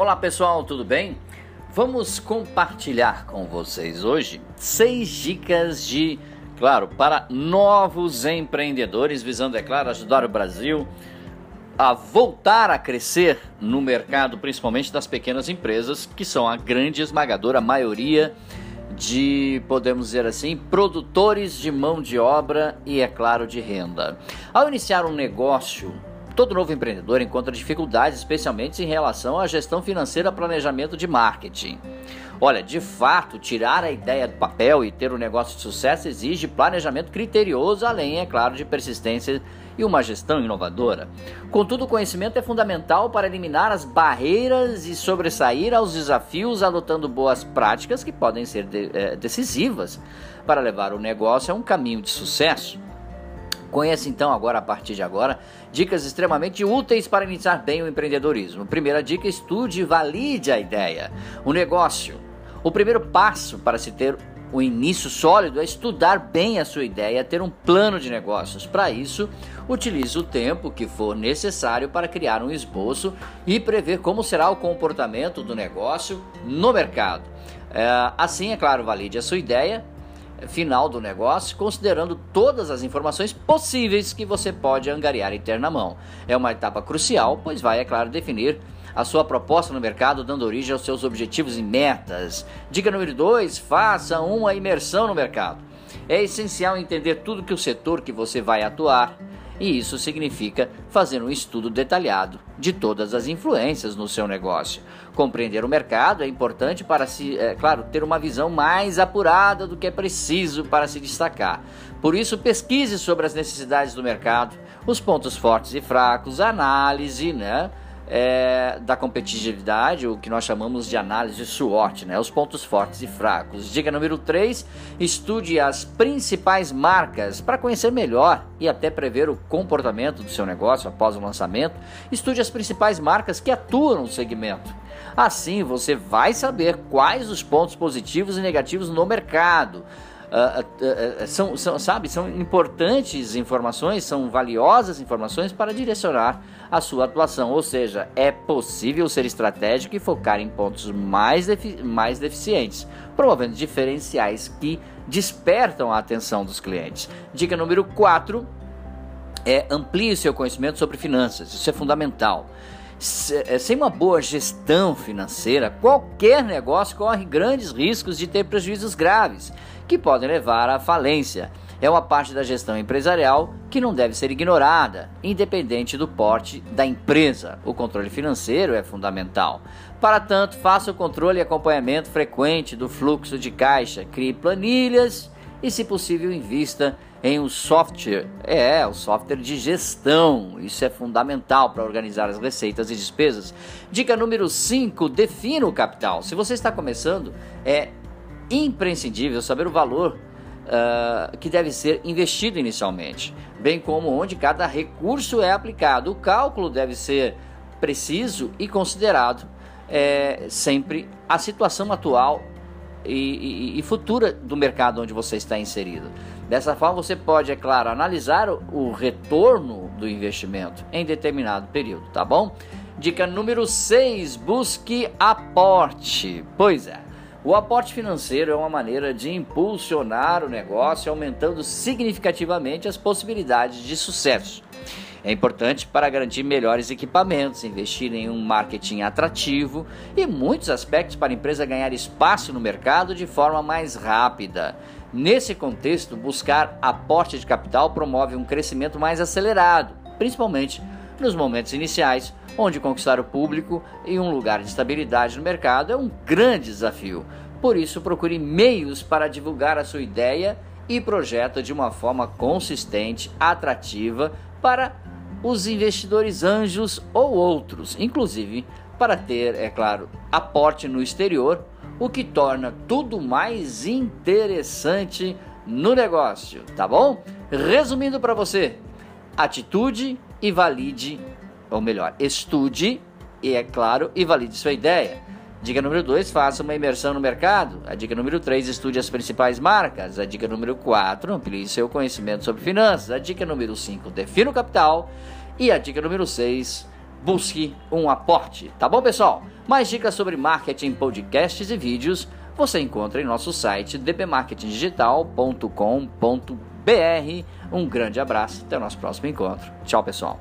Olá pessoal, tudo bem? Vamos compartilhar com vocês hoje seis dicas de, claro, para novos empreendedores, visando, é claro, ajudar o Brasil a voltar a crescer no mercado, principalmente das pequenas empresas, que são a grande esmagadora maioria de, podemos dizer assim, produtores de mão de obra e, é claro, de renda. Ao iniciar um negócio, todo novo empreendedor encontra dificuldades, especialmente em relação à gestão financeira, planejamento de marketing. Olha, de fato, tirar a ideia do papel e ter um negócio de sucesso exige planejamento criterioso, além, é claro, de persistência e uma gestão inovadora. Contudo, o conhecimento é fundamental para eliminar as barreiras e sobressair aos desafios, adotando boas práticas que podem ser de, é, decisivas para levar o negócio a um caminho de sucesso. Conheça então agora, a partir de agora, dicas extremamente úteis para iniciar bem o empreendedorismo. Primeira dica: estude e valide a ideia. O negócio. O primeiro passo para se ter o início sólido é estudar bem a sua ideia, ter um plano de negócios. Para isso, utilize o tempo que for necessário para criar um esboço e prever como será o comportamento do negócio no mercado. É, assim, é claro, valide a sua ideia final do negócio, considerando todas as informações possíveis que você pode angariar em ter na mão. É uma etapa crucial, pois vai, é claro, definir a sua proposta no mercado, dando origem aos seus objetivos e metas. Dica número 2: faça uma imersão no mercado. É essencial entender tudo que o setor que você vai atuar e isso significa fazer um estudo detalhado de todas as influências no seu negócio. Compreender o mercado é importante para se, é, claro, ter uma visão mais apurada do que é preciso para se destacar. Por isso, pesquise sobre as necessidades do mercado, os pontos fortes e fracos, análise, né? É, da competitividade, o que nós chamamos de análise SWOT, né? os pontos fortes e fracos. Dica número 3: estude as principais marcas para conhecer melhor e até prever o comportamento do seu negócio após o lançamento. Estude as principais marcas que atuam no segmento. Assim você vai saber quais os pontos positivos e negativos no mercado. Uh, uh, uh, são, são, sabe, são importantes informações, são valiosas informações para direcionar a sua atuação. Ou seja, é possível ser estratégico e focar em pontos mais, defi mais deficientes, promovendo diferenciais que despertam a atenção dos clientes. Dica número 4 é amplie seu conhecimento sobre finanças. Isso é fundamental. É, sem uma boa gestão financeira, qualquer negócio corre grandes riscos de ter prejuízos graves que podem levar à falência. É uma parte da gestão empresarial que não deve ser ignorada, independente do porte da empresa. O controle financeiro é fundamental. Para tanto, faça o controle e acompanhamento frequente do fluxo de caixa, crie planilhas e, se possível, invista em um software. É, o software de gestão. Isso é fundamental para organizar as receitas e despesas. Dica número 5: defina o capital. Se você está começando, é imprescindível saber o valor uh, que deve ser investido inicialmente, bem como onde cada recurso é aplicado. O cálculo deve ser preciso e considerado é, sempre a situação atual e, e, futura do mercado onde você está inserido. Dessa forma, você pode, é claro, analisar o, o retorno do investimento em determinado período, tá bom? Dica número 6: busque aporte. Pois é. O aporte financeiro é uma maneira de impulsionar o negócio, aumentando significativamente as possibilidades de sucesso. É importante para garantir melhores equipamentos, investir em um marketing atrativo e muitos aspectos para a empresa ganhar espaço no mercado de forma mais rápida. Nesse contexto, buscar aporte de capital promove um crescimento mais acelerado, principalmente nos momentos iniciais, onde conquistar o público e um lugar de estabilidade no mercado é um grande desafio. Por isso, procure meios para divulgar a sua ideia e projeto de uma forma consistente, atrativa para os investidores anjos ou outros, inclusive para ter, é claro, aporte no exterior, o que torna tudo mais interessante no negócio, tá bom? Resumindo para você, atitude e valide, ou melhor, estude e, é claro, e valide sua ideia. Dica número 2, faça uma imersão no mercado. A dica número 3, estude as principais marcas. A dica número 4, amplie seu conhecimento sobre finanças. A dica número 5, defina o capital. E a dica número 6, busque um aporte. Tá bom, pessoal? Mais dicas sobre marketing, podcasts e vídeos você encontra em nosso site dbmarketingdigital.com.br. Um grande abraço, até o nosso próximo encontro. Tchau, pessoal.